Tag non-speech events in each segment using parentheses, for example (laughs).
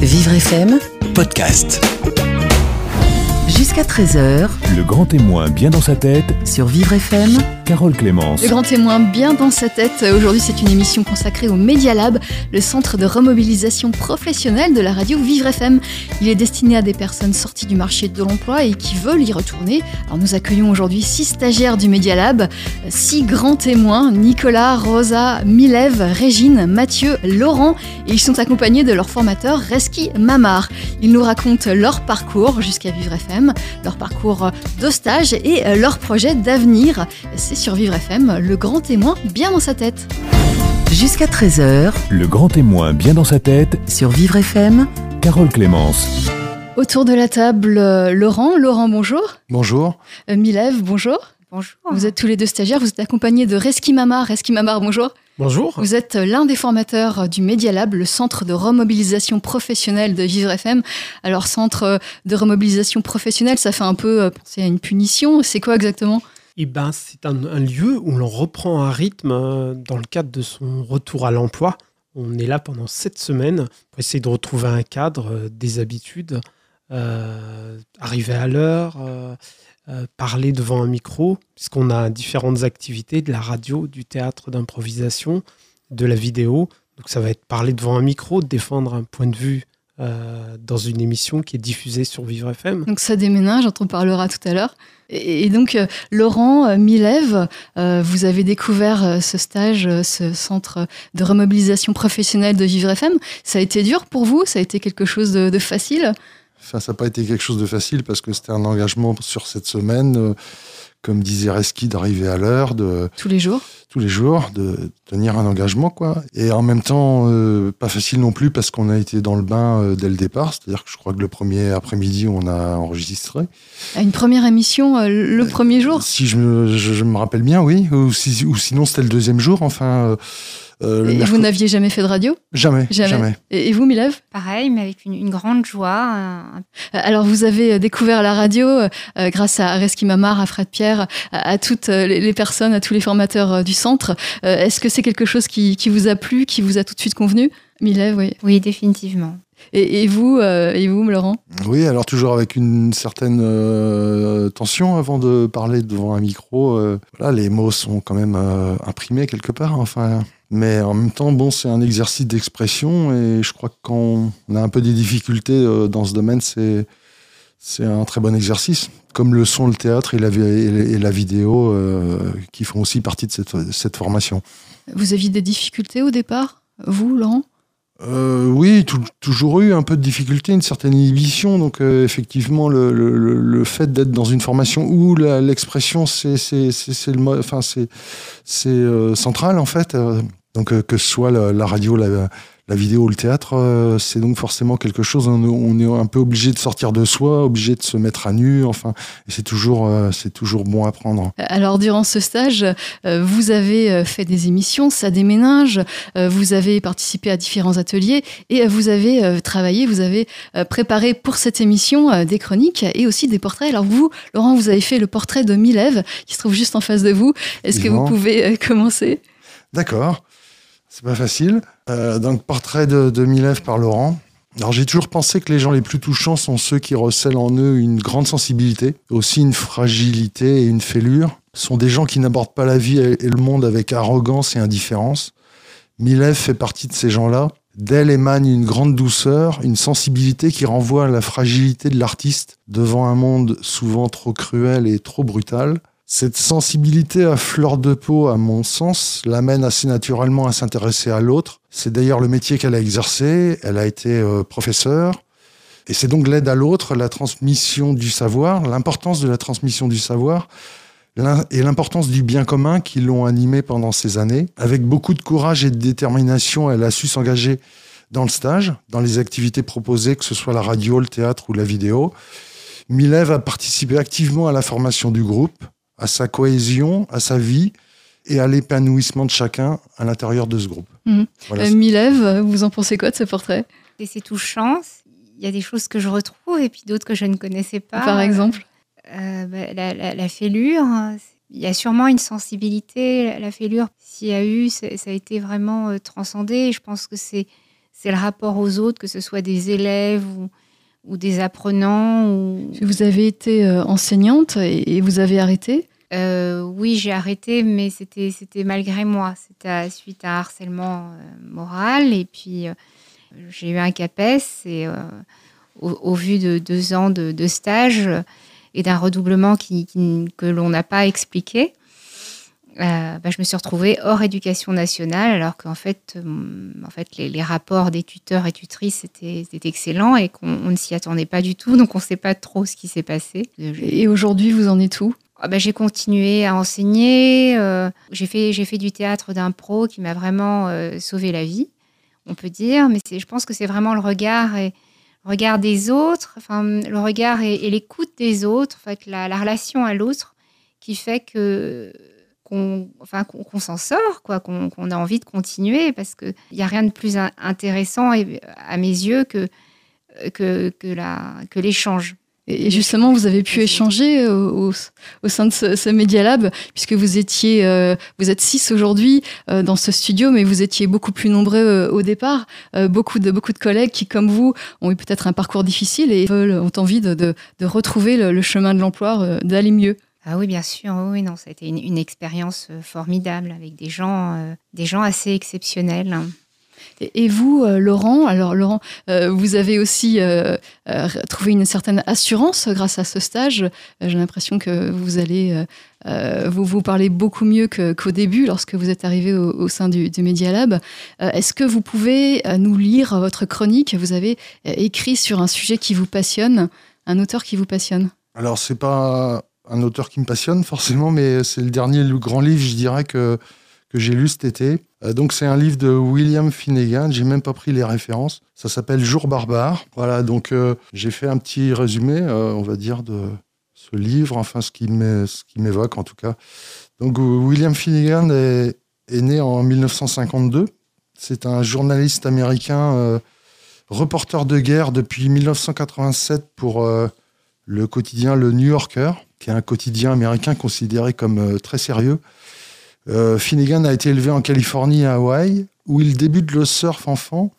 Vivre FM, podcast. Jusqu'à 13h Le grand témoin bien dans sa tête, sur Vivre FM. Carole Clémence. Le grand témoin bien dans sa tête. Aujourd'hui, c'est une émission consacrée au Media Lab, le centre de remobilisation professionnelle de la radio Vivre FM. Il est destiné à des personnes sorties du marché de l'emploi et qui veulent y retourner. Alors, nous accueillons aujourd'hui six stagiaires du Media Lab, six grands témoins Nicolas, Rosa, Milève, Régine, Mathieu, Laurent. Et ils sont accompagnés de leur formateur Reski Mamar. Ils nous racontent leur parcours jusqu'à Vivre FM, leur parcours de stage et leur projet d'avenir. C'est sur Vivre FM, le grand témoin bien dans sa tête. Jusqu'à 13h Le grand témoin bien dans sa tête, sur Vivre FM. Carole Clémence. Autour de la table, euh, Laurent. Laurent, bonjour. Bonjour. Euh, Milève, bonjour. Bonjour. Vous êtes tous les deux stagiaires, vous êtes accompagnés de Reski Mamar. Reski Mamar, bonjour. Bonjour. Vous êtes l'un des formateurs du Media Lab, le centre de remobilisation professionnelle de Vivre FM. Alors, centre de remobilisation professionnelle, ça fait un peu euh, penser à une punition. C'est quoi exactement? Eh ben, c'est un, un lieu où l'on reprend un rythme euh, dans le cadre de son retour à l'emploi. On est là pendant sept semaines pour essayer de retrouver un cadre, euh, des habitudes, arriver à l'heure, euh, euh, parler devant un micro, puisqu'on a différentes activités, de la radio, du théâtre d'improvisation, de la vidéo. Donc ça va être parler devant un micro, défendre un point de vue euh, dans une émission qui est diffusée sur Vivre FM. Donc, ça déménage, dont on parlera tout à l'heure. Et, donc, euh, Laurent, euh, Milève, euh, vous avez découvert euh, ce stage, euh, ce centre de remobilisation professionnelle de Vivre FM. Ça a été dur pour vous? Ça a été quelque chose de facile? Enfin, ça n'a pas été quelque chose de facile parce que c'était un engagement sur cette semaine, euh, comme disait Reski, d'arriver à l'heure, de tous les jours tous les jours, de tenir un engagement, quoi. Et en même temps, euh, pas facile non plus parce qu'on a été dans le bain euh, dès le départ. C'est-à-dire que je crois que le premier après-midi, on a enregistré. À Une première émission euh, le premier jour Si je me, je, je me rappelle bien, oui. Ou, si- ou sinon, c'était le deuxième jour. Enfin, euh, le Et vous n'aviez jamais fait de radio jamais, Jamais. jamais. Et, et vous, Milève Pareil, mais avec une, une grande joie. Euh, Alors, vous avez euh, découvert la radio euh, grâce à Reski Mamar, à Fred Pierre, à, à toutes les les personnes, à tous les formateurs euh, du centre. Euh, Est-ce que c'est quelque chose qui, qui vous a plu, qui vous a tout de suite convenu? Milève, oui. Oui, définitivement. Et, et vous, euh, et vous, Laurent Oui, alors toujours avec une certaine euh, tension avant de parler devant un micro. euh, voilà, les mots sont quand même imprimés quelque part. Enfin, mais en même temps, bon, c'est un exercice d'expression et je crois que quand on a un peu des difficultés dans ce domaine, c'est c'est un très bon exercice. Comme le sont le théâtre et la, vi- et la vidéo, qui font aussi partie de cette, cette formation. Vous aviez des difficultés au départ Vous, Laurent Euh, oui, tou- toujours eu un peu de difficulté, une certaine inhibition. Donc euh, effectivement, le, le- le- fait d'être dans une formation où l'expression c'est le enfin c'est euh, central en fait. Euh, donc euh, que ce soit la, la radio, la, la vidéo ou le théâtre, euh, c'est donc forcément quelque chose. On, on est un peu obligé de sortir de soi, obligé de se mettre à nu. Enfin, c'est toujours euh, c'est toujours bon à prendre. Alors, durant ce stage, euh, vous avez fait des émissions, ça déménage, vous avez participé à différents ateliers et vous avez travaillé, vous avez préparé pour cette émission des chroniques et aussi des portraits. Alors, vous, Laurent, vous avez fait le portrait de Milève qui se trouve juste en face de vous. Est-ce que vous pouvez commencer? D'accord, c'est pas facile. Euh, donc, portrait de, de Milève par Laurent. Alors, j'ai toujours pensé que les gens les plus touchants sont ceux qui recèlent en eux une grande sensibilité, aussi une fragilité et une fêlure. Ce sont des gens qui n'abordent pas la vie et le monde avec arrogance et indifférence. Milève fait partie de ces gens-là. D'elle émane une grande douceur, une sensibilité qui renvoie à la fragilité de l'artiste devant un monde souvent trop cruel et trop brutal. Cette sensibilité à fleur de peau, à mon sens, l'amène assez naturellement à s'intéresser à l'autre. C'est d'ailleurs le métier qu'elle a exercé. Elle a été euh, professeure. Et c'est donc l'aide à l'autre, la transmission du savoir, l'importance de la transmission du savoir et l'importance du bien commun qui l'ont animée pendant ces années. Avec beaucoup de courage et de détermination, elle a su s'engager dans le stage, dans les activités proposées, que ce soit la radio, le théâtre ou la vidéo. Milève a participé activement à la formation du groupe, à sa cohésion, à sa vie et à l'épanouissement de chacun à l'intérieur de ce groupe. Mhm. Voilà. Euh, Milève, vous en pensez quoi de ce portrait? C'est touchant. Il y a des choses que je retrouve et puis d'autres que je ne connaissais pas. Par exemple? Euh, bah, la, la- la fêlure. hein, Il y a sûrement une sensibilité. La, la fêlure, s'il y a eu, ça a été vraiment euh, transcendé. Et je pense que c'est c'est le rapport aux autres, que ce soit des élèves ou, ou des apprenants. Ou... Vous avez été euh, enseignante et, et vous avez arrêté Euh, oui, j'ai arrêté, mais c'était malgré moi. C'était suite à un harcèlement euh, moral. Et puis, euh, j'ai eu un CAPES et au, vu de deux ans de, stage et d'un redoublement que l'on n'a pas expliqué, bah, je me suis retrouvée hors éducation nationale, alors qu'en fait, fait les, rapports des tuteurs et tutrices étaient, étaient excellents et qu'on on ne s'y attendait pas du tout. Donc, on ne sait pas trop ce qui s'est passé. Et aujourd'hui, vous en êtes où? Ah bah, j'ai continué à enseigner. euh, j'ai fait du théâtre d'impro qui m'a vraiment euh, sauvé la vie, on peut dire. Mais je pense que c'est vraiment le regard des autres, enfin le regard et, l'écoute des autres, en fait la, la relation à l'autre, qui fait qu'on s'en sort, quoi, qu'on a envie de continuer parce que il y a rien de plus in- intéressant à mes yeux que l'échange. Et justement, vous avez pu échanger euh, au, au sein de ce, ce Media Lab, puisque vous étiez, euh, vous êtes six aujourd'hui euh, dans ce studio, mais vous étiez beaucoup plus nombreux euh, au départ. Beaucoup de beaucoup de collègues qui, comme vous, ont eu peut-être un parcours difficile et veulent, ont envie de, de, de retrouver le, le chemin de l'emploi, d'aller mieux. Ah oui, bien sûr. Oui, non, ça a été une, une expérience formidable avec des gens, des gens assez exceptionnels. Et, vous, euh, Laurent, alors Laurent, euh, vous avez aussi euh, trouvé une certaine assurance grâce à ce stage. J'ai l'impression que vous allez, vous vous parlez beaucoup mieux qu'au début lorsque vous êtes arrivé au, sein du, du Media Lab. Est-ce que vous pouvez nous lire votre chronique? Vous avez écrit sur un sujet qui vous passionne, un auteur qui vous passionne. Alors, c'est pas un auteur qui me passionne forcément, mais c'est le dernier grand livre, je dirais, que, que j'ai lu cet été. Euh, donc, c'est un livre de William Finnegan. J'ai même pas pris les références. Ça s'appelle Jour barbare. Voilà, donc euh, j'ai fait un petit résumé, euh, on va dire, de ce livre, enfin, ce qui m'évoque en tout cas. Donc, William Finnegan est, né en 1952. C'est un journaliste américain, euh, reporter de guerre depuis 1987 pour. le quotidien Le New Yorker, qui est un quotidien américain considéré comme très sérieux. Euh, Finnegan a été élevé en Californie à Hawaï, où il débute le surf enfant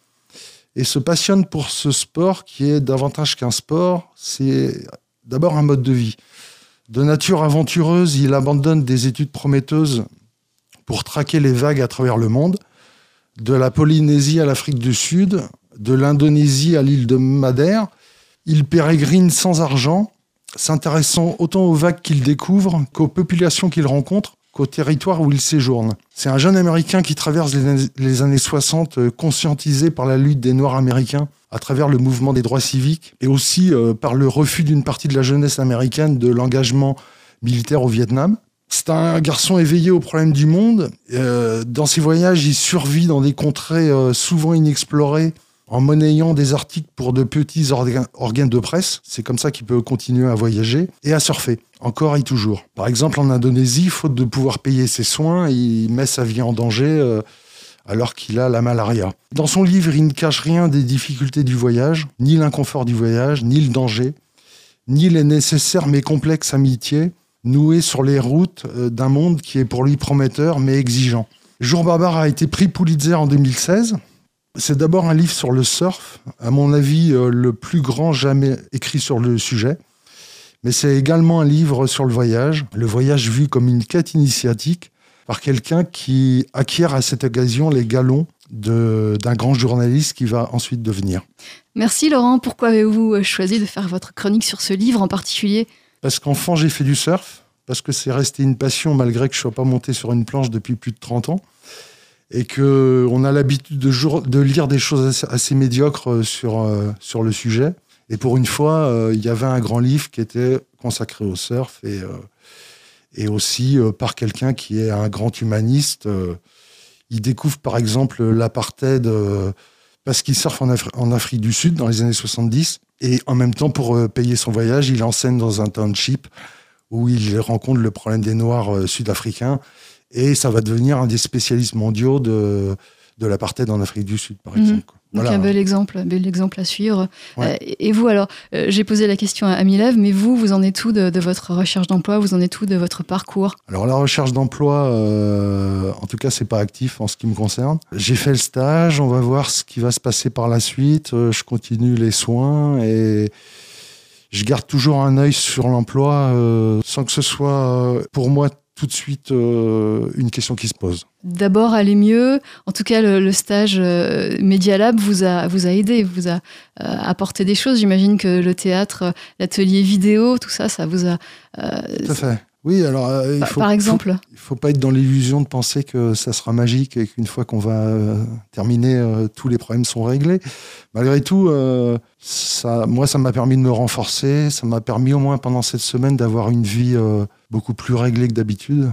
et se passionne pour ce sport qui est davantage qu'un sport, c'est d'abord un mode de vie. De nature aventureuse, il abandonne des études prometteuses pour traquer les vagues à travers le monde, de la Polynésie à l'Afrique du Sud, de l'Indonésie à l'île de Madère, il pérégrine sans argent, s'intéressant autant aux vagues qu'il découvre qu'aux populations qu'il rencontre, qu'au territoire où il séjourne. C'est un jeune Américain qui traverse les, années 60 euh, conscientisé par la lutte des Noirs américains à travers le mouvement des droits civiques et aussi euh, par le refus d'une partie de la jeunesse américaine de l'engagement militaire au Vietnam. C'est un garçon éveillé aux problèmes du monde. Euh, dans ses voyages, il survit dans des contrées souvent inexplorées en monnayant des articles pour de petits orga- organes de presse. C'est comme ça qu'il peut continuer à voyager et à surfer, encore et toujours. Par exemple, en Indonésie, faute de pouvoir payer ses soins, il met sa vie en danger euh, alors qu'il a la malaria. Dans son livre, il ne cache rien des difficultés du voyage, ni l'inconfort du voyage, ni le danger, ni les nécessaires mais complexes amitiés nouées sur les routes euh, d'un monde qui est pour lui prometteur mais exigeant. Jour barbare a été prix Pulitzer en 2016. C'est d'abord un livre sur le surf, à mon avis euh, le plus grand jamais écrit sur le sujet. Mais c'est également un livre sur le voyage, le voyage vu comme une quête initiatique par quelqu'un qui acquiert à cette occasion les galons d'un grand journaliste qui va ensuite devenir. Merci Laurent. Pourquoi avez-vous euh, choisi de faire votre chronique sur ce livre en particulier? Parce qu'enfant, j'ai fait du surf, parce que c'est resté une passion malgré que je ne sois pas monté sur une planche depuis plus de 30 ans, et qu'on a l'habitude de, lire des choses assez, médiocres euh, sur, euh, sur le sujet. Et pour une fois, euh, il y avait un grand livre qui était consacré au surf et, et aussi par quelqu'un qui est un grand humaniste. il découvre par exemple l'apartheid parce qu'il surfe en, Afri- en Afrique du Sud dans les années 70. Et en même temps, pour payer son voyage, il enseigne dans un township où il rencontre le problème des Noirs sud-africains. Et ça va devenir un des spécialistes mondiaux de, de l'apartheid en Afrique du Sud, par Mhm. exemple. quoi. Donc Voilà. un bel exemple, un bel exemple à suivre. Ouais. Euh, et vous alors, euh, j'ai posé la question à, à mais vous, vous en êtes où de, de votre recherche d'emploi? Vous en êtes où de votre parcours? Alors la recherche d'emploi, euh, en tout cas, c'est pas actif en ce qui me concerne. J'ai fait le stage, on va voir ce qui va se passer par la suite. Je continue les soins et je garde toujours un œil sur l'emploi sans que ce soit pour moi tout de suite euh, une question qui se pose. D'abord, aller mieux. En tout cas, le, le stage euh, Media Lab vous a, vous a aidé, vous a euh, apporté des choses. J'imagine que le théâtre, l'atelier vidéo, tout ça, ça vous a. Tout à fait. Oui, alors euh, il par- faut, par exemple, Il faut pas être dans l'illusion de penser que ça sera magique et qu'une fois qu'on va euh, terminer, euh, tous les problèmes sont réglés. Malgré tout, ça, moi, ça m'a permis de me renforcer. Ça m'a permis au moins pendant cette semaine d'avoir une vie beaucoup plus réglée que d'habitude.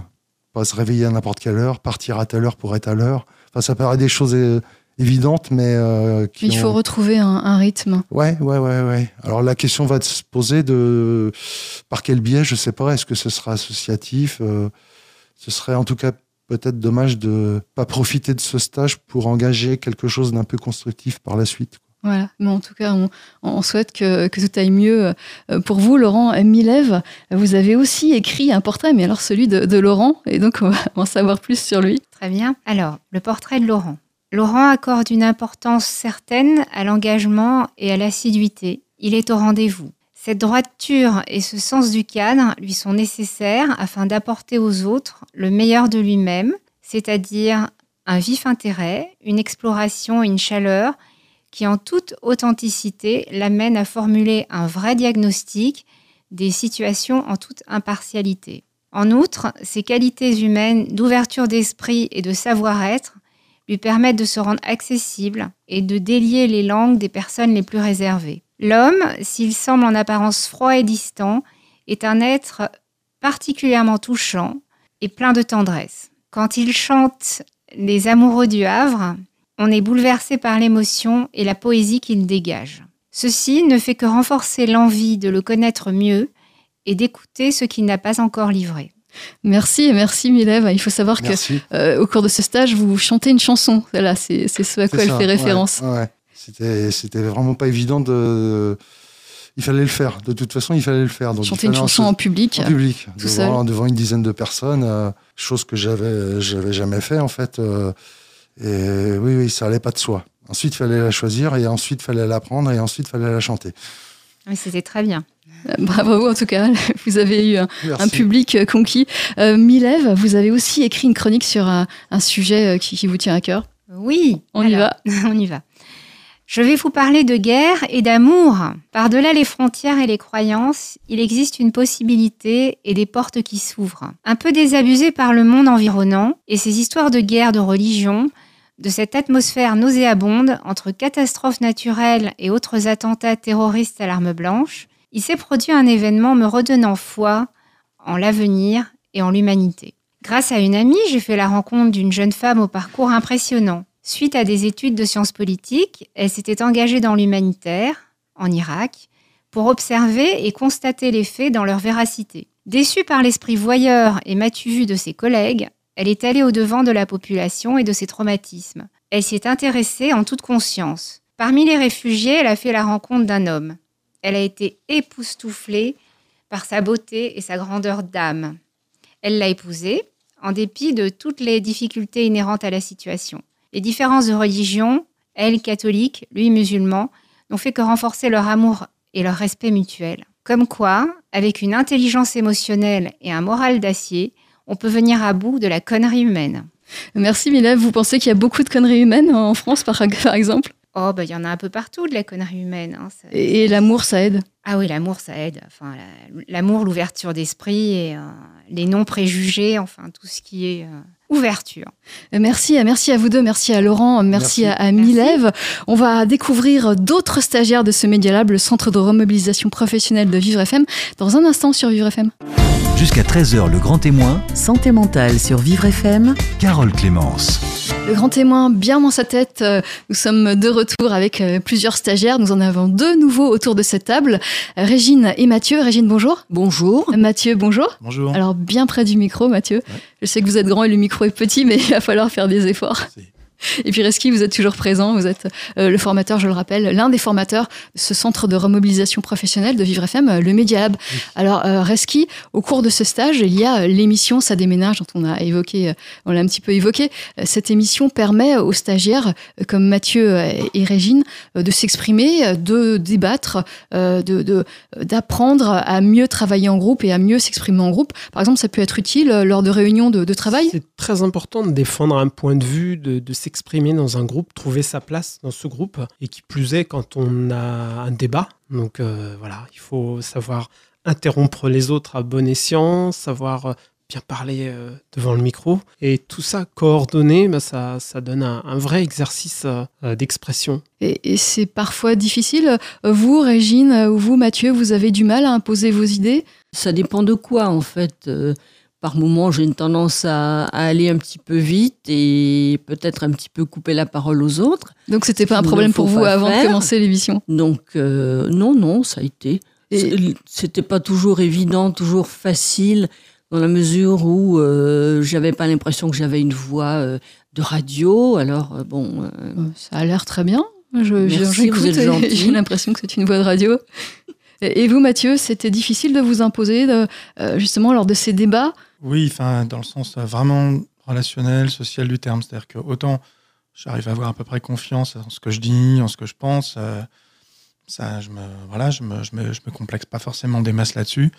Pas se réveiller à n'importe quelle heure, partir à telle heure pour être à l'heure. Enfin, ça paraît des choses évidentes, mais euh, qui il faut ont- retrouver un, un rythme. Ouais, ouais, ouais, ouais. Alors la question va se poser de par quel biais, je sais pas. Est-ce que ce sera associatif euh, Ce serait en tout cas peut-être dommage de pas profiter de ce stage pour engager quelque chose d'un peu constructif par la suite. Voilà. Mais en tout cas, on, on souhaite que, que tout aille mieux euh, pour vous. Laurent Milève, vous avez aussi écrit un portrait, mais alors celui de, de Laurent. Et donc, on va en savoir plus sur lui. Très bien. Alors, le portrait de Laurent. Laurent accorde une importance certaine à l'engagement et à l'assiduité. Il est au rendez-vous. Cette droiture et ce sens du cadre lui sont nécessaires afin d'apporter aux autres le meilleur de lui-même, c'est-à-dire un vif intérêt, une exploration une chaleur qui en toute authenticité l'amène à formuler un vrai diagnostic des situations en toute impartialité. En outre, ses qualités humaines d'ouverture d'esprit et de savoir-être lui permettent de se rendre accessible et de délier les langues des personnes les plus réservées. L'homme, s'il semble en apparence froid et distant, est un être particulièrement touchant et plein de tendresse. Quand il chante Les amoureux du Havre, on est bouleversé par l'émotion et la poésie qu'il dégage. Ceci ne fait que renforcer l'envie de le connaître mieux et d'écouter ce qu'il n'a pas encore livré. Merci et merci Milève. Il faut savoir Merci. que euh, au cours de ce stage, vous chantez une chanson. Voilà, c'est ce à quoi elle fait référence. Ouais, ouais. C'était, c'était vraiment pas évident de. Il fallait le faire. De toute façon, il fallait le faire. Donc, Chanter une chanson en public. en public, tout seul. devant, devant une dizaine de personnes, euh, chose que j'avais, j'avais jamais fait en fait. euh, et oui, oui, ça allait pas de soi. Ensuite, il fallait la choisir, et ensuite, il fallait l'apprendre, et ensuite, il fallait la chanter. Mais c'était très bien. Euh, Bravo en tout cas, (laughs) vous avez eu un, public euh, conquis. Euh, Milève, vous avez aussi écrit une chronique sur un, un sujet euh, qui, qui vous tient à cœur. Oui, On y alors, (laughs) on y va. Je vais vous parler de guerre et d'amour. Par-delà les frontières et les croyances, il existe une possibilité et des portes qui s'ouvrent. Un peu désabusées par le monde environnant et ces histoires de guerre, de religion, de cette atmosphère nauséabonde entre catastrophes naturelles et autres attentats terroristes à l'arme blanche, il s'est produit un événement me redonnant foi en l'avenir et en l'humanité. Grâce à une amie, j'ai fait la rencontre d'une jeune femme au parcours impressionnant. Suite à des études de sciences politiques, elle s'était engagée dans l'humanitaire, en Irak, pour observer et constater les faits dans leur véracité. Déçue par l'esprit voyeur et matu vu de ses collègues, elle est allée au-devant de la population et de ses traumatismes. Elle s'y est intéressée en toute conscience. Parmi les réfugiés, elle a fait la rencontre d'un homme. Elle a été époustouflée par sa beauté et sa grandeur d'âme. Elle l'a épousé, en dépit de toutes les difficultés inhérentes à la situation. Les différences de religion, elle catholique, lui musulman, n'ont fait que renforcer leur amour et leur respect mutuel. Comme quoi, avec une intelligence émotionnelle et un moral d'acier, on peut venir à bout de la connerie humaine. Merci Milève, vous pensez qu'il y a beaucoup de conneries humaines en France par, par exemple? Oh, bah, il y en a un peu partout de la connerie humaine. hein, ça- Et, et l'amour, ça aide? Ah oui, l'amour, ça aide. Enfin, la- l'amour, l'ouverture d'esprit et euh, les non-préjugés, enfin, tout ce qui est euh, ouverture. Merci, merci à vous deux, merci à Laurent, merci, Merci. à, à. Milève. On va découvrir d'autres stagiaires de ce Media Lab, le centre de remobilisation professionnelle de Vivre FM, dans un instant sur Vivre FM. Jusqu'à 13h, le grand témoin, Santé mentale sur Vivre FM. Carole Clémence. Le grand témoin bien dans sa tête. euh, Nous sommes de retour avec euh, plusieurs stagiaires. Nous en avons deux nouveaux autour de cette table. Euh, Régine et Mathieu. Régine, bonjour. Bonjour. Mathieu, bonjour. Bonjour. Alors bien près du micro, Mathieu. Je sais que vous êtes grand et le micro est petit, mais (laughs) il va falloir faire des efforts. Et puis Reski, vous êtes toujours présent, vous êtes euh, le formateur, je le rappelle, l'un des formateurs de ce centre de remobilisation professionnelle de Vivre FM, euh, le Media Lab. Alors euh, Reski, au cours de ce stage, il y a l'émission Ça déménage dont on a évoqué, on l'a un petit peu évoqué. Cette émission permet aux stagiaires comme Mathieu et Régine de s'exprimer, de débattre, de d'apprendre à mieux travailler en groupe et à mieux s'exprimer en groupe. Par exemple, ça peut être utile lors de réunions de, de travail? C'est très important de défendre un point de vue, de, de s'exprimer dans un groupe, trouver sa place dans ce groupe, et qui plus est quand on a un débat. Donc euh, voilà, il faut savoir interrompre les autres à bon escient, savoir euh, bien parler euh, devant le micro, et tout ça coordonné, bah, ça, ça donne un, un vrai exercice euh, d'expression. Et, et c'est parfois difficile. Vous, Régine, ou vous, Mathieu, vous avez du mal à imposer vos idées? Ça dépend de quoi, en fait. Par moment, j'ai une tendance à, à aller un petit peu vite et peut-être un petit peu couper la parole aux autres. Donc c'était pas un problème pour vous avant de commencer l'émission? Donc, euh, non, non, ça a été. C'était pas toujours évident, toujours facile, dans la mesure où euh, j'avais pas l'impression que j'avais une voix euh, de radio. Alors, euh, bon, Ça a l'air très bien. Je, Merci, vous êtes. (laughs) J'ai l'impression que c'est une voix de radio. Et vous, Mathieu, c'était difficile de vous imposer, euh, justement, lors de ces débats? Oui, enfin, dans le sens euh, vraiment relationnel, social du terme. C'est-à-dire que autant j'arrive à avoir à peu près confiance en ce que je dis, en ce que je pense, euh, ça, je me, voilà, je me, je me, je me complexe pas forcément des masses là-dessus.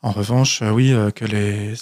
En revanche, oui, que les,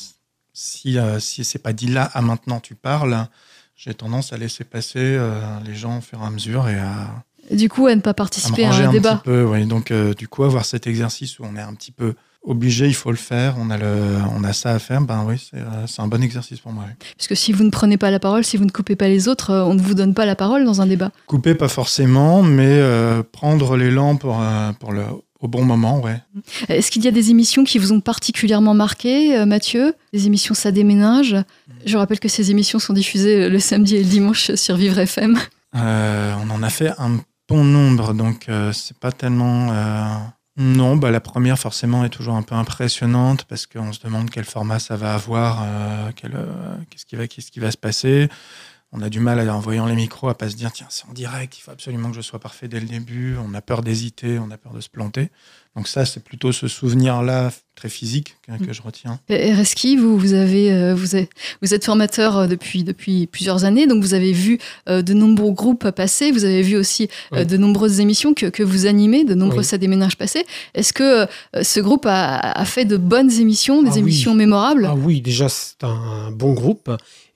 si, si c'est pas dit là à maintenant, tu parles, j'ai tendance à laisser passer les gens au fur et à mesure et à, Du coup, à ne pas à participer à, ranger un un débat. petit peu. Oui. Donc, euh, du coup, avoir cet exercice où on est un petit peu obligé, il faut le faire, on a, le, on a ça à faire, ben oui, c'est euh, un bon exercice pour moi. oui. Puisque si vous ne prenez pas la parole, si vous ne coupez pas les autres, euh, on ne vous donne pas la parole dans un débat. Couper, pas forcément, mais euh, prendre l'élan pour, euh, pour le, au bon moment, ouais. Est-ce qu'il y a des émissions qui vous ont particulièrement marqué, Mathieu? Des émissions Ça déménage? Je rappelle que ces émissions sont diffusées le samedi et le dimanche sur Vivre FM. Euh, on en a fait un nombre, donc euh, c'est pas tellement. euh, Non, bah, la première forcément est toujours un peu impressionnante parce qu'on se demande quel format ça va avoir, euh, qu'est-ce qui va, qui va se passer. On a du mal à, en voyant les micros à pas se dire tiens c'est en direct, il faut absolument que je sois parfait dès le début. On a peur d'hésiter, on a peur de se planter. Donc ça c'est plutôt ce souvenir-là très physique que, que je retiens. Et Reski, vous, vous, avez, euh, vous, êtes, vous êtes formateur euh, depuis, depuis plusieurs années, donc vous avez vu euh, de nombreux groupes passer, vous avez vu aussi euh, Oui. de nombreuses émissions que, que vous animez, de nombreux Oui. Ça déménage passés. Est-ce que ce groupe a, a fait de bonnes émissions, des Ah oui. émissions mémorables? Ah oui, déjà, c'est un bon groupe.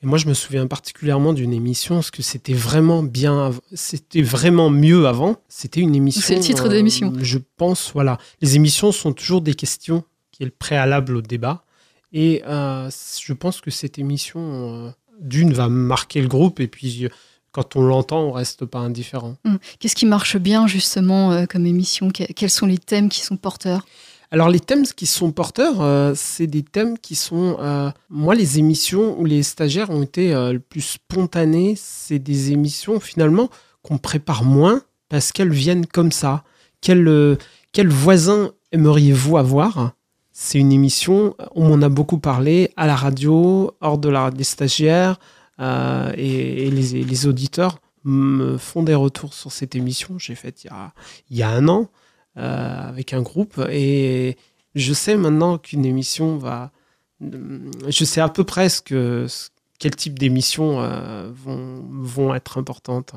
Et moi, je me souviens particulièrement d'une émission, parce que c'était vraiment bien, c'était vraiment mieux avant. C'était une émission. C'est le titre de l'émission. Je pense, voilà. Les émissions sont toujours des questions, qui est le préalable au débat. Et euh, je pense que cette émission, euh, d'une, va marquer le groupe, et puis euh, quand on l'entend, on reste pas indifférent. Hum. Qu'est-ce qui marche bien justement euh, comme émission? Que- Quels sont les thèmes qui sont porteurs? Alors les thèmes qui sont porteurs, euh, c'est des thèmes qui sont... euh, moi, les émissions où les stagiaires ont été euh, le plus spontanés, c'est des émissions finalement qu'on prépare moins parce qu'elles viennent comme ça. Quel, quel voisin aimeriez-vous avoir? C'est une émission, on m'en a beaucoup parlé à la radio, hors de la, des stagiaires, et, les, les auditeurs me font des retours sur cette émission. J'ai faite il y a, il y a un an avec un groupe et je sais maintenant qu'une émission va. Je sais à peu près ce que, ce- quel type d'émissions euh, vont, vont être importantes.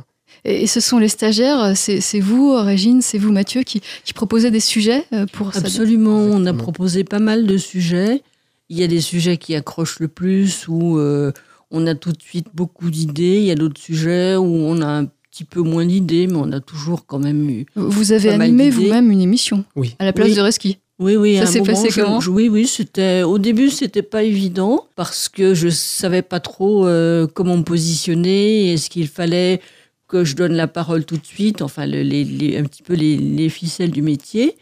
et, et ce sont les stagiaires, euh, c'est c'est vous, Régine, c'est vous, Mathieu, qui, qui proposez des sujets euh, pour ça. absolument, on a proposé pas mal de sujets. Il y a des sujets qui accrochent le plus, où euh, on a tout de suite beaucoup d'idées. Il y a d'autres sujets où on a un petit peu moins d'idées, mais on a toujours quand même eu. Vous avez animé vous-même une émission Oui. à la place Oui. de Reski. Oui, oui. Ça s'est passé je- comment je- Oui, oui, c'était. Au début, c'était pas évident parce que je savais pas trop euh, comment me positionner. Est-ce qu'il fallait que je donne la parole tout de suite Enfin, le- les, les- un petit peu les, les ficelles du métier.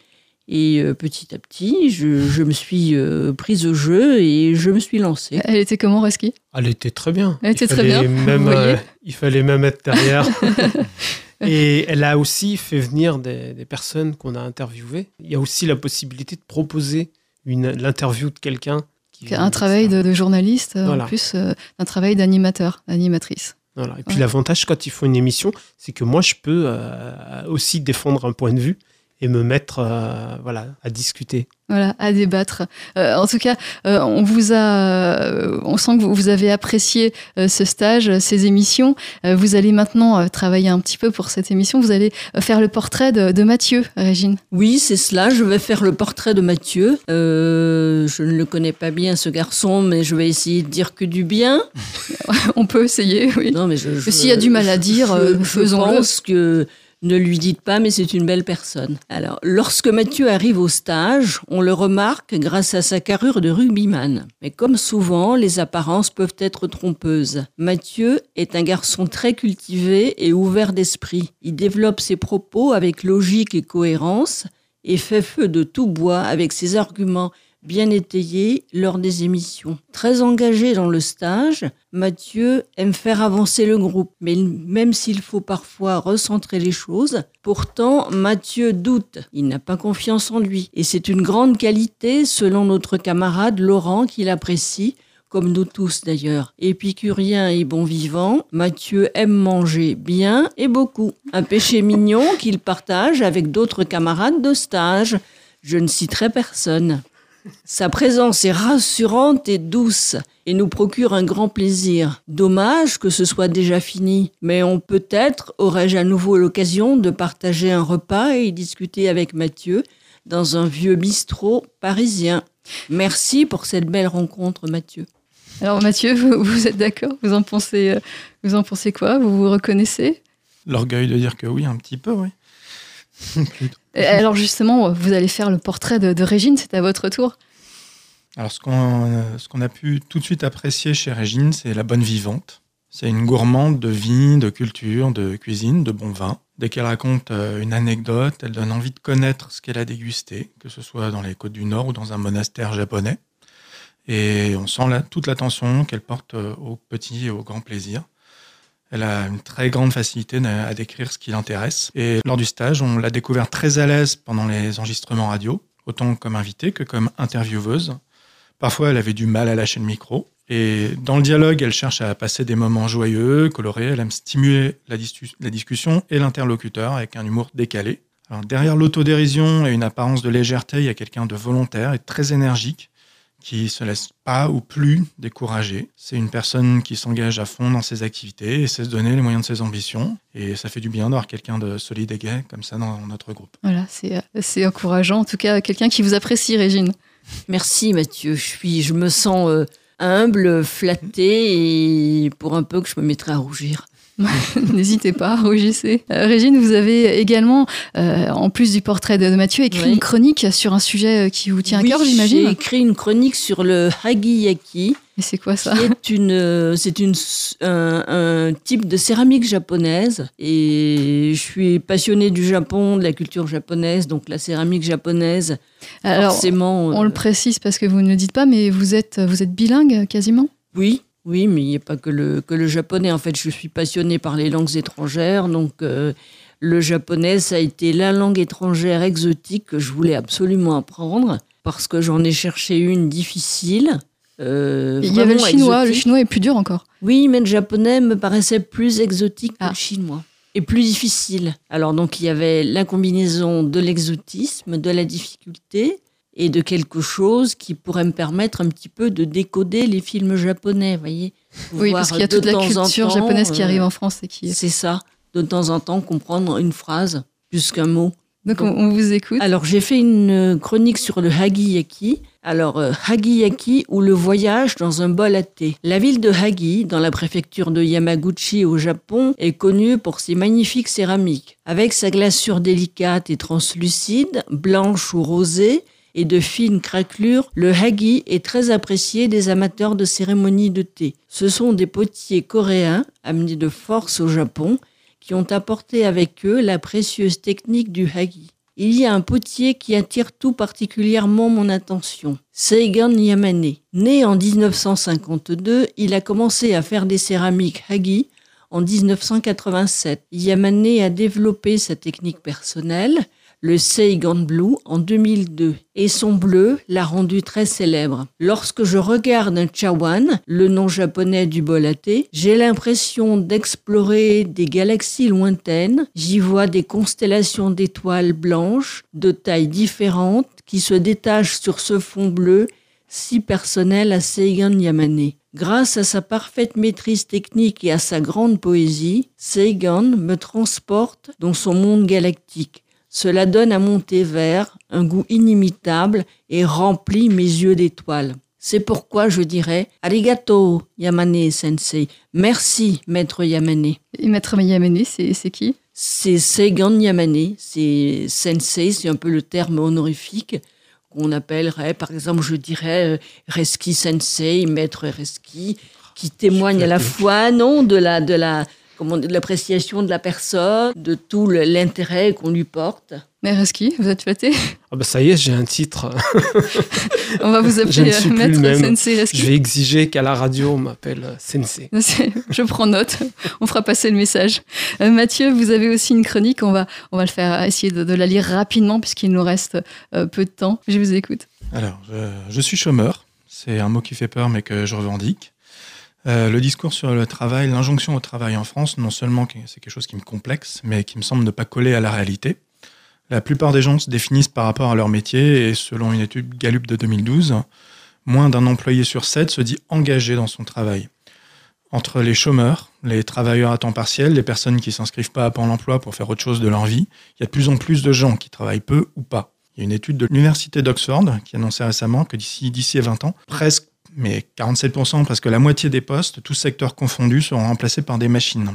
Et euh, petit à petit, je, je me suis euh, prise au jeu et je me suis lancée. Elle était comment, Reski? Elle était très bien. Elle était Il très fallait bien, Même, euh, il fallait même être derrière. (laughs) Et elle a aussi fait venir des, des personnes qu'on a interviewées. Il y a aussi la possibilité de proposer une- l'interview de quelqu'un. qui Un travail de, de journaliste, Voilà. en plus euh, d'un travail d'animateur, d'animatrice. Voilà. Et puis Ouais. l'avantage quand ils font une émission, c'est que moi je peux euh, aussi défendre un point de vue et me mettre euh, voilà, à discuter. Voilà, à débattre. Euh, en tout cas, euh, on vous a, euh, on sent que vous, avez apprécié euh, ce stage, ces émissions. Euh, vous allez maintenant euh, travailler un petit peu pour cette émission. Vous allez euh, faire le portrait de, de Mathieu, Régine. Oui, c'est cela. Je vais faire le portrait de Mathieu. Euh, je ne le connais pas bien, ce garçon, mais je vais essayer de dire que du bien. (laughs) on peut essayer, oui. Non, mais S'il y a du mal à dire, je, euh, je faisons-le. pense que ne lui dites pas, mais c'est une belle personne. Alors, lorsque Mathieu arrive au stage, on le remarque grâce à sa carrure de rugbyman. Mais comme souvent, les apparences peuvent être trompeuses. Mathieu est un garçon très cultivé et ouvert d'esprit. Il développe ses propos avec logique et cohérence et fait feu de tout bois avec ses arguments bien étayés lors des émissions. Très engagé dans le stage, Mathieu aime faire avancer le groupe, mais même s'il faut parfois recentrer les choses, pourtant Mathieu doute, il n'a pas confiance en lui. Et c'est une grande qualité selon notre camarade Laurent qu'il apprécie, comme nous tous d'ailleurs. Épicurien et bon vivant, Mathieu aime manger bien et beaucoup. Un péché mignon qu'il partage avec d'autres camarades de stage. Je ne citerai personne. Sa présence est rassurante et douce et nous procure un grand plaisir. Dommage que ce soit déjà fini, mais on peut-être aurais-je à nouveau l'occasion de partager un repas et discuter avec Mathieu dans un vieux bistrot parisien. Merci pour cette belle rencontre, Mathieu. Alors Mathieu, vous, vous êtes d'accord? Vous en pensez, euh, vous en pensez quoi? Vous vous reconnaissez? L'orgueil de dire que oui, un petit peu, oui. (laughs) Et Alors justement, vous allez faire le portrait de, Régine. C'est à votre tour. Alors, ce qu'on euh, ce qu'on a pu tout de suite apprécier chez Régine, c'est la bonne vivante. C'est une gourmande de vie, de culture, de cuisine, de bon vin. Dès qu'elle raconte euh, une anecdote, elle donne envie de connaître ce qu'elle a dégusté, que ce soit dans les côtes du Nord ou dans un monastère japonais. Et on sent toute l'attention qu'elle porte euh, aux petits et aux grands plaisirs. Elle a une très grande facilité à décrire ce qui l'intéresse. Et lors du stage, on l'a découvert très à l'aise pendant les enregistrements radio, autant comme invitée que comme intervieweuse. Parfois, elle avait du mal à lâcher le micro. Et dans le dialogue, elle cherche à passer des moments joyeux, colorés. Elle aime stimuler la discussion et l'interlocuteur avec un humour décalé. Alors, derrière l'autodérision et une apparence de légèreté, il y a quelqu'un de volontaire et très énergique qui se laisse pas ou plus décourager. C'est une personne qui s'engage à fond dans ses activités et sait se donner les moyens de ses ambitions. Et ça fait du bien d'avoir quelqu'un de solide et gai comme ça dans notre groupe. Voilà, c'est euh, c'est encourageant. En tout cas, quelqu'un qui vous apprécie, Régine. Merci Mathieu. Je, suis, je me sens euh, humble, flatté et pour un peu que je me mettrai à rougir. (laughs) N'hésitez pas, rougissez. Euh, Régine, vous avez également, euh, en plus du portrait de, Mathieu, écrit Oui. une chronique sur un sujet euh, qui vous tient Oui, à cœur, J'ai j'imagine. écrit une chronique sur le hagiyaki, Et c'est quoi ça? une, euh, c'est une, un, un type de céramique japonaise. Et je suis passionnée du Japon, de la culture japonaise, donc la céramique japonaise. Alors, forcément. on euh, le précise parce que vous ne le dites pas, mais vous êtes, vous êtes bilingue quasiment? Oui, oui, mais il n'y a pas que le, que le japonais. En fait, je suis passionnée par les langues étrangères. Donc, euh, le japonais, ça a été la langue étrangère exotique que je voulais absolument apprendre parce que j'en ai cherché une difficile. euh, Il y avait le chinois, le chinois est plus dur encore. Oui, mais le japonais me paraissait plus exotique que Ah. le chinois. Et plus difficile. Alors, donc, il y avait la combinaison de l'exotisme, de la difficulté et de quelque chose qui pourrait me permettre un petit peu de décoder les films japonais, voyez. Oui, parce qu'il y a toute la culture temps, japonaise qui euh, arrive en France et qui. C'est ça, de temps en temps comprendre une phrase plus qu'un mot. Donc on, on vous écoute. Alors, j'ai fait une chronique sur le hagiyaki. Alors, euh, hagiyaki ou le voyage dans un bol à thé. La ville de Hagi, dans la préfecture de Yamaguchi au Japon, est connue pour ses magnifiques céramiques. Avec sa glaçure délicate et translucide, blanche ou rosée, et de fines craquelures, le hagi est très apprécié des amateurs de cérémonies de thé. Ce sont des potiers coréens, amenés de force au Japon, qui ont apporté avec eux la précieuse technique du hagi. Il y a un potier qui attire tout particulièrement mon attention. Seigan Yamane. Né en 1952, il a commencé à faire des céramiques hagi en 1987. Yamane a développé sa technique personnelle, le Seigan Blue, en 2002. Et son bleu l'a rendu très célèbre. Lorsque je regarde un chawan, le nom japonais du bol à thé, j'ai l'impression d'explorer des galaxies lointaines. J'y vois des constellations d'étoiles blanches de tailles différentes qui se détachent sur ce fond bleu si personnel à Seigan Yamane. Grâce à sa parfaite maîtrise technique et à sa grande poésie, Seigan me transporte dans son monde galactique. Cela donne à mon thé vert un goût inimitable et remplit mes yeux d'étoiles. C'est pourquoi je dirais Arigato Yamane Sensei. Merci, maître Yamane. Et maître Yamane, c'est c'est qui? C'est Seigan Yamane. C'est Sensei, c'est un peu le terme honorifique qu'on appellerait, par exemple, je dirais euh, Reski Sensei, maître Reski, qui témoigne à la fois, non, de la, de la, comment, de l'appréciation de la personne, de tout l'intérêt qu'on lui porte. Mais Reski, vous êtes flatté Ah bah ça y est, j'ai un titre. (laughs) On va vous appeler euh, maître. Sensei Reski. Je vais exiger qu'à la radio, on m'appelle euh, Sensei. (laughs) Je prends note, on fera passer le message. Euh, Mathieu, vous avez aussi une chronique, on va, on va le faire, essayer de, de la lire rapidement puisqu'il nous reste euh, peu de temps. Je vous écoute. Alors, je, je suis chômeur. C'est un mot qui fait peur, mais que je revendique. Euh, le discours sur le travail, l'injonction au travail en France, non seulement c'est quelque chose qui me complexe, mais qui me semble ne pas coller à la réalité. La plupart des gens se définissent par rapport à leur métier et selon une étude Gallup de 2012, moins d'un employé sur sept se dit engagé dans son travail. Entre les chômeurs, les travailleurs à temps partiel, les personnes qui s'inscrivent pas à Pôle emploi pour faire autre chose de leur vie, il y a de plus en plus de gens qui travaillent peu ou pas. Il y a une étude de l'Université d'Oxford qui annonçait récemment que d'ici d'ici 20 ans, presque, mais 47%, presque la moitié des postes, tous secteurs confondus, seront remplacés par des machines.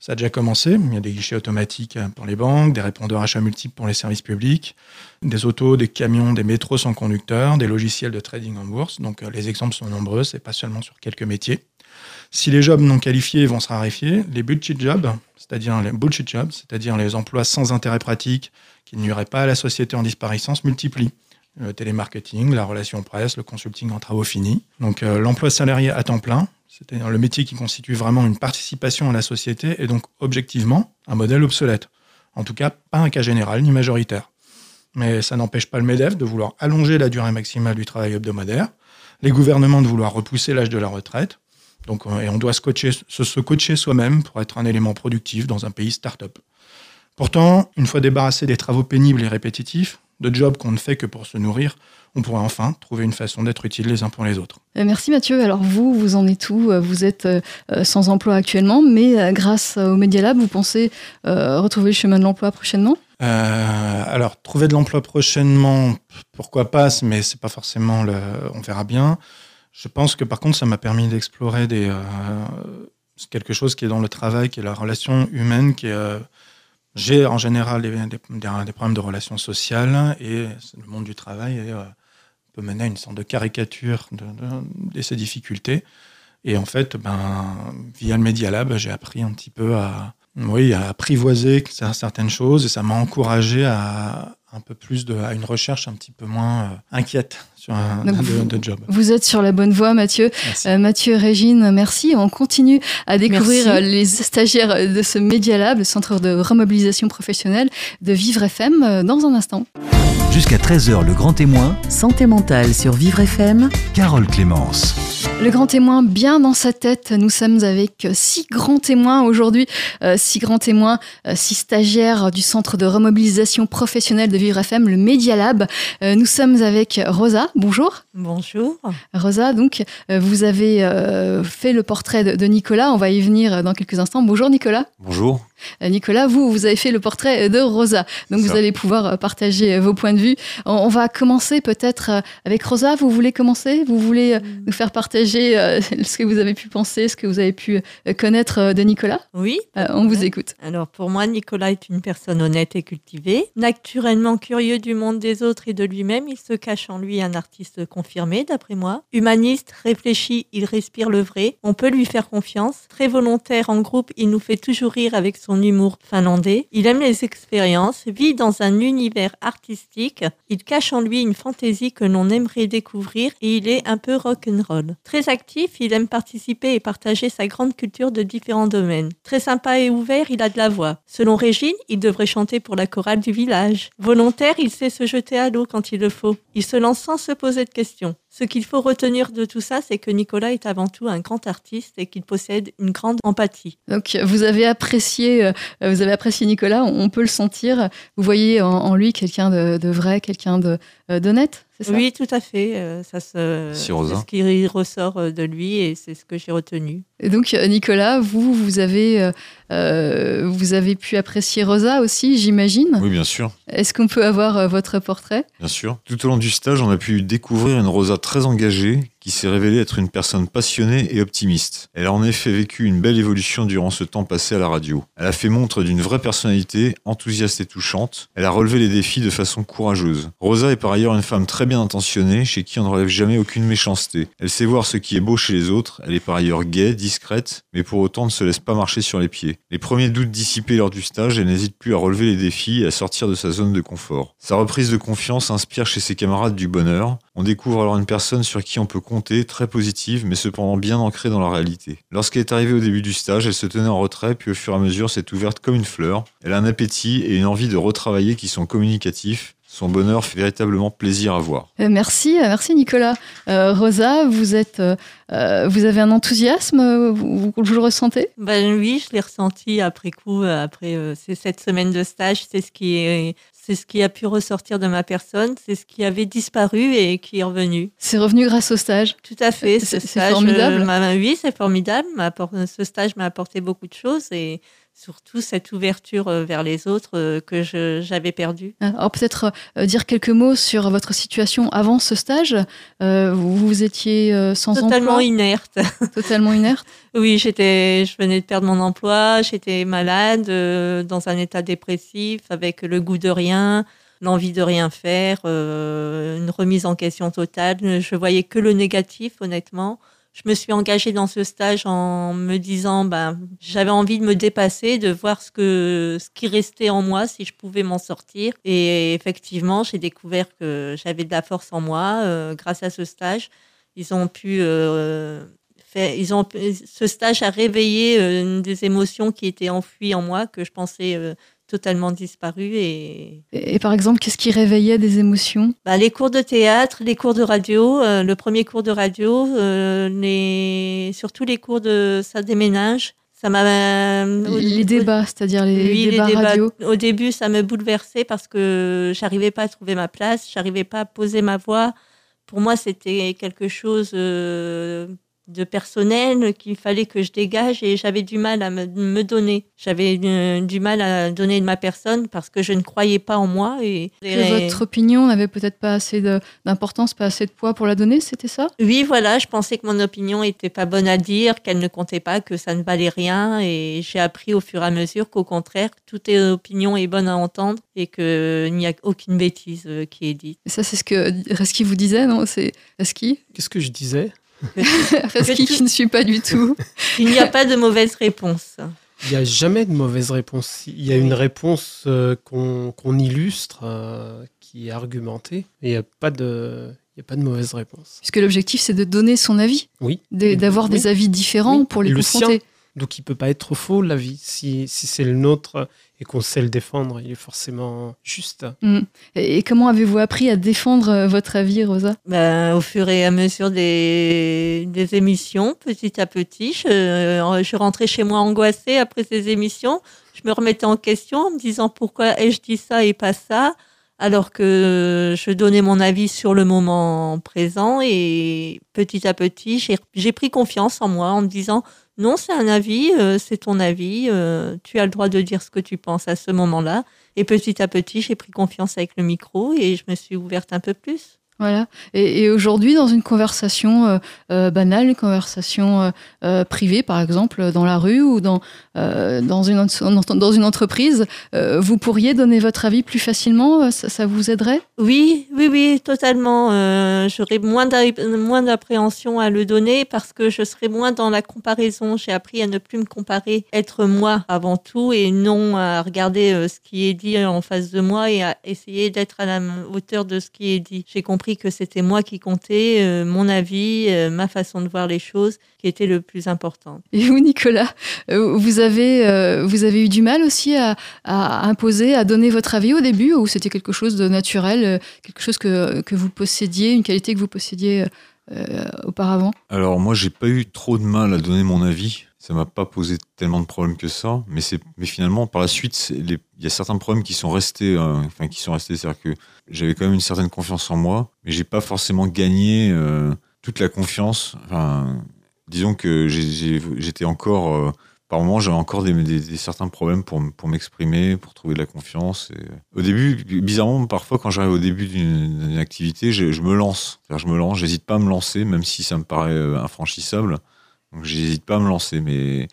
Ça a déjà commencé. Il y a des guichets automatiques pour les banques, des répondeurs achats multiples pour les services publics, des autos, des camions, des métros sans conducteur, des logiciels de trading en bourse. Donc euh, les exemples sont nombreux, c'est pas seulement sur quelques métiers. Si les jobs non qualifiés vont se raréfier, les bullshit jobs, c'est-à-dire les bullshit jobs, c'est-à-dire les emplois sans intérêt pratique qui ne nuiraient pas à la société en disparition, se multiplient. Le télémarketing, la relation presse, le consulting en travaux finis. Donc euh, l'emploi salarié à temps plein, c'est-à-dire le métier qui constitue vraiment une participation à la société, est donc objectivement un modèle obsolète. En tout cas, pas un cas général ni majoritaire. Mais ça n'empêche pas le MEDEF de vouloir allonger la durée maximale du travail hebdomadaire, les gouvernements de vouloir repousser l'âge de la retraite, donc, euh, et on doit se coacher, se, se coacher soi-même pour être un élément productif dans un pays start-up. Pourtant, une fois débarrassé des travaux pénibles et répétitifs, de jobs qu'on ne fait que pour se nourrir, on pourrait enfin trouver une façon d'être utile les uns pour les autres. Euh, Merci Mathieu. Alors vous, vous en êtes où? Euh, Vous êtes euh, sans emploi actuellement, mais grâce au Media Lab, vous pensez retrouver le chemin de l'emploi prochainement? Euh, alors, trouver de l'emploi prochainement, pourquoi pas, mais c'est pas forcément le. On verra bien. Je pense que par contre, ça m'a permis d'explorer des euh, quelque chose qui est dans le travail, qui est la relation humaine, qui est. euh, j'ai en général des, problèmes de relations sociales et le monde du travail euh, peut mener à une sorte de caricature de, ces difficultés. Et en fait, ben, via le Media Lab, j'ai appris un petit peu à, oui, à apprivoiser certaines choses et ça m'a encouragé à un peu plus à une recherche un petit peu moins euh, inquiète sur un Donc de, vous- de job. Vous êtes sur la bonne voie, Mathieu. Merci. Euh, Mathieu Régine, merci. On continue à découvrir Merci. euh, les stagiaires de ce Media Lab, le centre de remobilisation professionnelle de Vivre FM, euh, dans un instant. Jusqu'à 13h, le grand témoin, Santé mentale sur Vivre FM. Carole Clémence. Le grand témoin bien dans sa tête. Nous sommes avec six grands témoins aujourd'hui, euh, six grands témoins, euh, six stagiaires du centre de remobilisation professionnelle de Vivre FM, le Media Lab. Euh, nous sommes avec Rosa. Bonjour. Bonjour. Rosa, donc euh, vous avez euh, fait le portrait de, Nicolas. On va y venir euh, dans quelques instants. Bonjour Nicolas. Bonjour. Euh, Nicolas, vous, vous avez fait le portrait de Rosa. Donc vous ça. allez pouvoir euh, partager euh, vos points de vue. On, va commencer peut-être euh, avec Rosa. Vous voulez commencer? Vous voulez euh, nous faire partager euh, (laughs) ce que vous avez pu penser, ce que vous avez pu euh, connaître euh, de Nicolas? Oui. Euh, On vous écoute. Alors pour moi, Nicolas est une personne honnête et cultivée, naturellement curieux du monde des autres et de lui-même. Il se cache en lui un artiste confirmé, d'après moi. Humaniste, réfléchi, il respire le vrai. On peut lui faire confiance. Très volontaire en groupe, il nous fait toujours rire avec son son humour finlandais. Il aime les expériences, vit dans un univers artistique. Il cache en lui une fantaisie que l'on aimerait découvrir et il est un peu rock'n'roll. Très actif, il aime participer et partager sa grande culture de différents domaines. Très sympa et ouvert, il a de la voix. Selon Régine, il devrait chanter pour la chorale du village. Volontaire, il sait se jeter à l'eau quand il le faut. Il se lance sans se poser de questions. Ce qu'il faut retenir de tout ça, c'est que Nicolas est avant tout un grand artiste et qu'il possède une grande empathie. Donc vous avez apprécié, euh, vous avez apprécié Nicolas, on peut le sentir. Vous voyez en, lui quelqu'un de, de vrai, quelqu'un euh, d'honnête, ça Oui, tout à fait. euh, Ça se, Si, Rosa. c'est ce qui ressort euh, de lui et c'est ce que j'ai retenu. Et donc euh, Nicolas, vous vous avez euh, vous avez pu apprécier Rosa aussi, j'imagine. Oui, bien sûr, Est-ce qu'on peut avoir votre portrait? Bien sûr. Tout au long du stage, on a pu découvrir une Rosa très engagée qui s'est révélée être une personne passionnée et optimiste. Elle a en effet vécu une belle évolution durant ce temps passé à la radio. Elle a fait montre d'une vraie personnalité, enthousiaste et touchante. Elle a relevé les défis de façon courageuse. Rosa est par ailleurs une femme très bien intentionnée, chez qui on ne relève jamais aucune méchanceté. Elle sait voir ce qui est beau chez les autres, elle est par ailleurs gaie, discrète, mais pour autant ne se laisse pas marcher sur les pieds. Les premiers doutes dissipés lors du stage, elle n'hésite plus à relever les défis et à sortir de sa zone de confort. Sa reprise de confiance inspire chez ses camarades du bonheur. On découvre alors une personne sur qui on peut très positive, mais cependant bien ancrée dans la réalité. Lorsqu'elle est arrivée au début du stage, elle se tenait en retrait, puis au fur et à mesure s'est ouverte comme une fleur. Elle a un appétit et une envie de retravailler qui sont communicatifs. Son bonheur fait véritablement plaisir à voir. Euh, Merci, euh, merci Nicolas. Euh, Rosa, vous êtes, euh, vous avez un enthousiasme, vous, vous le ressentez? Ben oui, je l'ai ressenti après coup, après euh, ces sept semaines de stage. C'est ce qui est, c'est ce qui a pu ressortir de ma personne, c'est ce qui avait disparu et qui est revenu. C'est revenu grâce au stage. Tout à fait. C'est- Ce formidable. m'a- oui, c'est formidable. Ce stage m'a apporté beaucoup de choses et surtout cette ouverture euh, vers les autres euh, que j'avais perdue. Alors peut-être euh, dire quelques mots sur votre situation avant ce stage. Euh, vous, vous étiez euh, sans Totalement emploi, inerte. (laughs) totalement inerte. Oui, j'étais, je venais de perdre mon emploi, j'étais malade, euh, dans un état dépressif, avec le goût de rien, l'envie de rien faire, euh, une remise en question totale. Je voyais que le négatif, honnêtement. Je me suis engagée dans ce stage en me disant, ben, j'avais envie de me dépasser, de voir ce que, ce qui restait en moi, si je pouvais m'en sortir. Et effectivement, j'ai découvert que j'avais de la force en moi, euh, grâce à ce stage. Ils ont pu euh, fait, ils ont, ce stage a réveillé euh, des émotions qui étaient enfouies en moi, que je pensais euh, totalement disparues. Et Et, et par exemple, qu'est-ce qui réveillait des émotions? Bah, les cours de théâtre, les cours de radio, euh, le premier cours de radio, euh, les, surtout les cours de ça déménage. Ça m'a au- Les débats, c'est-à-dire les, oui, les débats débats. radio. Au début, ça me bouleversait parce que j'arrivais pas à trouver ma place, j'arrivais pas à poser ma voix. Pour moi, c'était quelque chose euh, de personnel qu'il fallait que je dégage et j'avais du mal à me, me donner. J'avais euh, du mal à donner de ma personne parce que je ne croyais pas en moi. Et, Que votre opinion n'avait peut-être pas assez d'importance, pas assez de poids pour la donner, c'était ça? Oui, voilà, je pensais que mon opinion était pas bonne à dire, qu'elle ne comptait pas, que ça ne valait rien. Et j'ai appris au fur et à mesure qu'au contraire, toute opinion est bonne à entendre et qu'il n'y a aucune bêtise euh, qui est dite. Et ça, c'est ce que Reski vous disait, non? C'est Reski Qu'est-ce que je disais? (laughs) Reski qui ne suit pas du tout. Il n'y a pas de mauvaise réponse. Il n'y a jamais de mauvaise réponse. Il y a une réponse euh, qu'on illustre, euh, qui est argumentée, il n'y a pas de... Il n'y a pas de mauvaise réponse. Puisque l'objectif, c'est de donner son avis, Oui. de- d'avoir Oui. des avis différents Oui. pour les Le confronter. sien. Donc il peut pas être faux, l'avis. Si, si c'est le nôtre et qu'on sait le défendre, il est forcément juste. Mm. Et, comment avez-vous appris à défendre euh, votre avis, Rosa? Ben, au fur et à mesure des, des émissions, petit à petit, je, je rentrais chez moi angoissée après ces émissions. Je me remettais en question en me disant pourquoi ai-je dit ça et pas ça, alors que je donnais mon avis sur le moment présent. Et petit à petit, j'ai- j'ai pris confiance en moi en me disant non, c'est un avis, euh, c'est ton avis, euh, tu as le droit de dire ce que tu penses à ce moment-là. Et petit à petit, j'ai pris confiance avec le micro et je me suis ouverte un peu plus. Voilà. Et, aujourd'hui, dans une conversation euh, euh, banale, une conversation euh, privée, par exemple, dans la rue ou dans, dans, une, entreprise, vous pourriez donner votre avis plus facilement ça, ça vous aiderait? Oui, oui, oui, totalement. J'aurais moins d'a- moins d'appréhension à le donner parce que je serais moins dans la comparaison. J'ai appris à ne plus me comparer, être moi avant tout et non à regarder ce qui est dit en face de moi et à essayer d'être à la hauteur de ce qui est dit. J'ai compris que c'était moi qui comptais, euh, mon avis, euh, ma façon de voir les choses qui était le plus important. (laughs) Et vous, Nicolas, euh, vous avez, vous avez eu du mal aussi à, à imposer, à donner votre avis au début, ou c'était quelque chose de naturel, quelque chose que, que vous possédiez, une qualité que vous possédiez euh, auparavant Alors moi, j'ai pas eu trop de mal à donner mon avis. Ça m'a pas posé tellement de problèmes que ça. Mais mais finalement, par la suite, il y a certains problèmes qui sont restés, euh, enfin qui sont restés, c'est-à-dire que j'avais quand même une certaine confiance en moi, mais j'ai pas forcément gagné euh, toute la confiance. Enfin, disons que j'étais encore, par moments, j'avais encore des, des- des certains problèmes pour, pour m'exprimer, pour trouver de la confiance. Et, au début, bizarrement, parfois, quand j'arrive au début d'une activité, je, je me lance. Je me lance, j'hésite pas à me lancer, même si ça me paraît euh, infranchissable. Donc, j'hésite pas à me lancer, mais,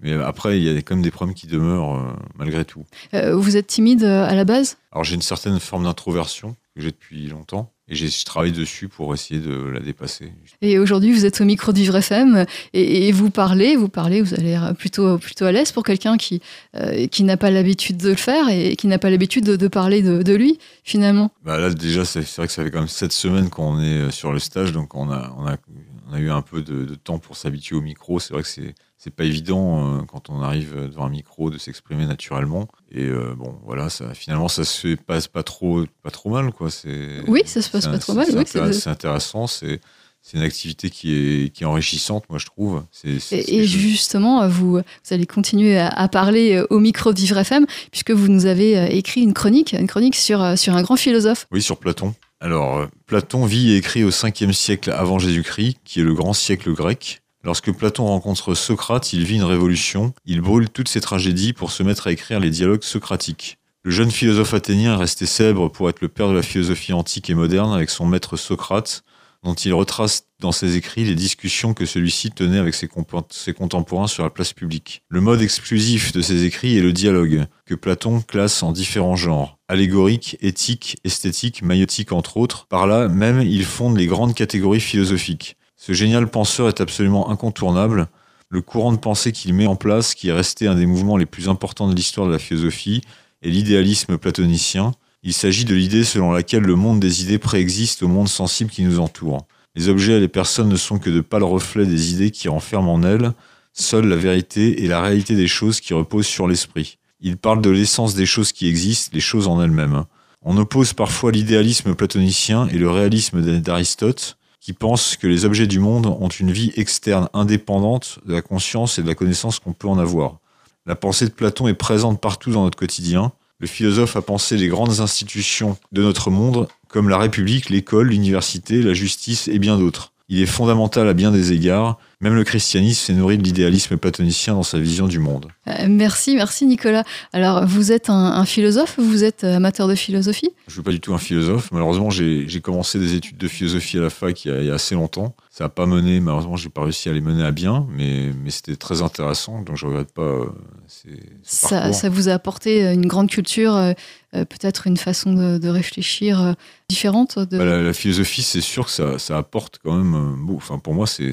mais après, il y a quand même des problèmes qui demeurent euh, malgré tout. Euh, Vous êtes timide euh, à la base? Alors, j'ai une certaine forme d'introversion que j'ai depuis longtemps, et j'ai- je travaille dessus pour essayer de la dépasser. Et aujourd'hui, vous êtes au micro du FM et, et vous parlez, vous parlez, vous allez plutôt, plutôt à l'aise pour quelqu'un qui, euh, qui n'a pas l'habitude de le faire et qui n'a pas l'habitude de, de parler de, de lui, finalement. Bah là, déjà, c'est vrai que ça fait quand même sept semaines qu'on est euh, sur le stage, donc on a, on a, on a eu un peu de, de temps pour s'habituer au micro. C'est vrai que c'est c'est pas évident euh, quand on arrive devant un micro de s'exprimer naturellement. Et euh, bon, voilà, ça, finalement, ça se passe pas trop, pas trop mal, quoi. C'est Oui, ça se passe pas trop mal, C'est oui, intéressant. C'est c'est une activité qui est, qui est enrichissante, moi, je trouve. Et, justement, vous, vous allez continuer à, à parler euh, au micro du Vivre FM puisque vous nous avez euh, écrit une chronique, une chronique sur, euh, sur un grand philosophe. Oui, sur Platon. Alors, euh, Platon vit et écrit au 5e siècle avant Jésus-Christ, qui est le grand siècle grec. Lorsque Platon rencontre Socrate, il vit une révolution. Il brûle toutes ses tragédies pour se mettre à écrire les dialogues socratiques. Le jeune philosophe athénien est resté célèbre pour être le père de la philosophie antique et moderne avec son maître Socrate, dont il retrace dans ses écrits les discussions que celui-ci tenait avec ses, contemporains sur la place publique. Le mode exclusif de ses écrits est le dialogue, que Platon classe en différents genres, allégorique, éthique, esthétique, maïotique entre autres. Par là même, il fonde les grandes catégories philosophiques. Ce génial penseur est absolument incontournable. Le courant de pensée qu'il met en place, qui est resté un des mouvements les plus importants de l'histoire de la philosophie, est l'idéalisme platonicien. Il s'agit de l'idée selon laquelle le monde des idées préexiste au monde sensible qui nous entoure. Les objets et les personnes ne sont que de pâles reflets des idées qui renferment en elles seule la vérité et la réalité des choses qui reposent sur l'esprit. Il parle de l'essence des choses qui existent, les choses en elles-mêmes. On oppose parfois l'idéalisme platonicien et le réalisme d'Aristote, qui pense que les objets du monde ont une vie externe indépendante de la conscience et de la connaissance qu'on peut en avoir. La pensée de Platon est présente partout dans notre quotidien. Le philosophe a pensé les grandes institutions de notre monde, comme la République, l'école, l'université, la justice et bien d'autres. Il est fondamental à bien des égards. Même le christianisme s'est nourri de l'idéalisme platonicien dans sa vision du monde. Euh, merci, merci Nicolas. Alors, vous êtes un, un philosophe, vous êtes amateur de philosophie? Je ne suis pas du tout un philosophe. Malheureusement, j'ai commencé des études de philosophie à la fac il y a, il y a assez longtemps. Ça n'a pas mené, malheureusement, j'ai pas réussi à les mener à bien, mais, mais c'était très intéressant, donc je regrette pas euh, ces, ça, vous a apporté une grande culture, euh, euh, peut-être une façon de, de réfléchir euh, différente de... Bah, la, la philosophie, c'est sûr que ça, ça apporte quand même. euh, Enfin, pour moi, c'est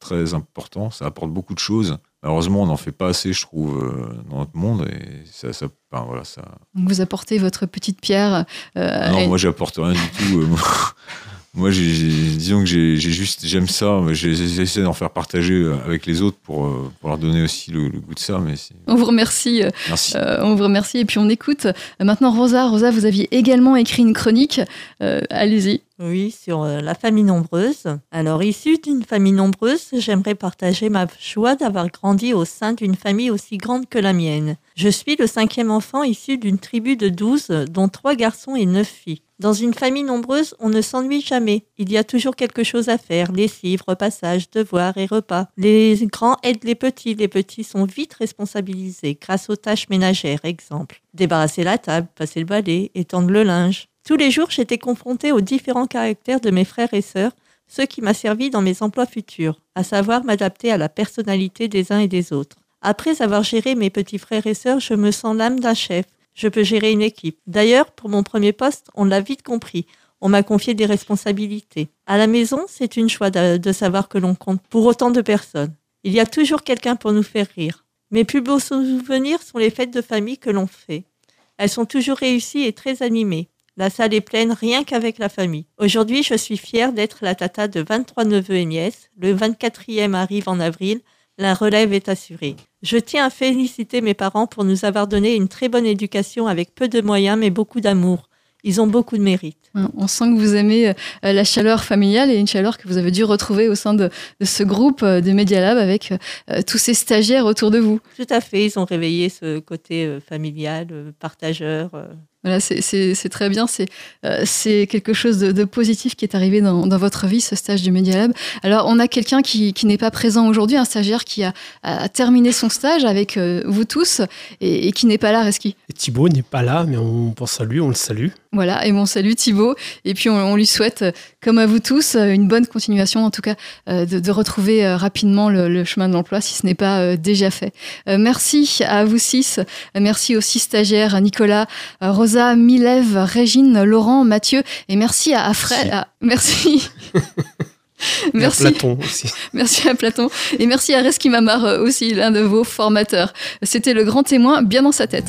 très important. Ça apporte beaucoup de choses. Malheureusement, on n'en fait pas assez, je trouve, euh, dans notre monde. Et ça, voilà, ça. Vous apportez votre petite pierre. euh, non, et- moi, j'apporte rien du tout. Moi- disons que j'ai j'ai juste, j'aime ça. mais J'essaie d'en faire partager euh, avec les autres pour, euh, pour leur donner aussi le, le goût de ça. Mais c'est- On vous remercie. euh, Merci. euh, on vous remercie et puis on écoute. Maintenant, Rosa, Rosa, vous aviez également écrit une chronique. Euh, Allez-y. Oui, sur la famille nombreuse. Alors, issue d'une famille nombreuse, j'aimerais partager ma joie d'avoir grandi au sein d'une famille aussi grande que la mienne. Je suis le cinquième enfant issu d'une tribu de douze, dont trois garçons et neuf filles. Dans une famille nombreuse, on ne s'ennuie jamais. Il y a toujours quelque chose à faire, lessive, repassage, devoirs et repas. Les grands aident les petits, les petits sont vite responsabilisés grâce aux tâches ménagères, exemple. Débarrasser la table, passer le balai, étendre le linge. Tous les jours, j'étais confrontée aux différents caractères de mes frères et sœurs, ce qui m'a servi dans mes emplois futurs, à savoir m'adapter à la personnalité des uns et des autres. Après avoir géré mes petits frères et sœurs, je me sens l'âme d'un chef. Je peux gérer une équipe. D'ailleurs, pour mon premier poste, on l'a vite compris. On m'a confié des responsabilités. À la maison, c'est une choix de, savoir que l'on compte pour autant de personnes. Il y a toujours quelqu'un pour nous faire rire. Mes plus beaux souvenirs sont les fêtes de famille que l'on fait. Elles sont toujours réussies et très animées. La salle est pleine rien qu'avec la famille. Aujourd'hui, je suis fière d'être la tata de 23 neveux et nièces. Le 24e arrive en avril. La relève est assurée. Je tiens à féliciter mes parents pour nous avoir donné une très bonne éducation avec peu de moyens mais beaucoup d'amour. Ils ont beaucoup de mérite. On sent que vous aimez euh, la chaleur familiale et une chaleur que vous avez dû retrouver au sein de, de ce groupe euh, de Media Lab avec euh, tous ces stagiaires autour de vous. Tout à fait, ils ont réveillé ce côté familial, partageur. Voilà, c'est- très bien. C'est euh, quelque chose de, de positif qui est arrivé dans, dans votre vie, ce stage du Media Lab. Alors, on a quelqu'un qui, qui n'est pas présent aujourd'hui, un stagiaire qui a, a terminé son stage avec euh, vous tous et, et qui n'est pas là, Reski. Thibaut n'est pas là, mais on pense à lui, on le salue. Voilà, et mon salut Thibaut. Et puis on, on lui souhaite, euh, comme à vous tous, euh, une bonne continuation, en tout cas, euh, de, de retrouver rapidement le, le chemin de l'emploi si ce n'est pas déjà fait. Merci à vous six. Merci aux six stagiaires, Nicolas, Rosa, Milève, Régine, Laurent, Mathieu. Et merci à, à Fred. à- merci. (laughs) (laughs) Et à merci. Platon aussi. (laughs) Merci à Platon. Et merci à Reski Mamar aussi, l'un de vos formateurs. C'était le grand témoin bien dans sa tête.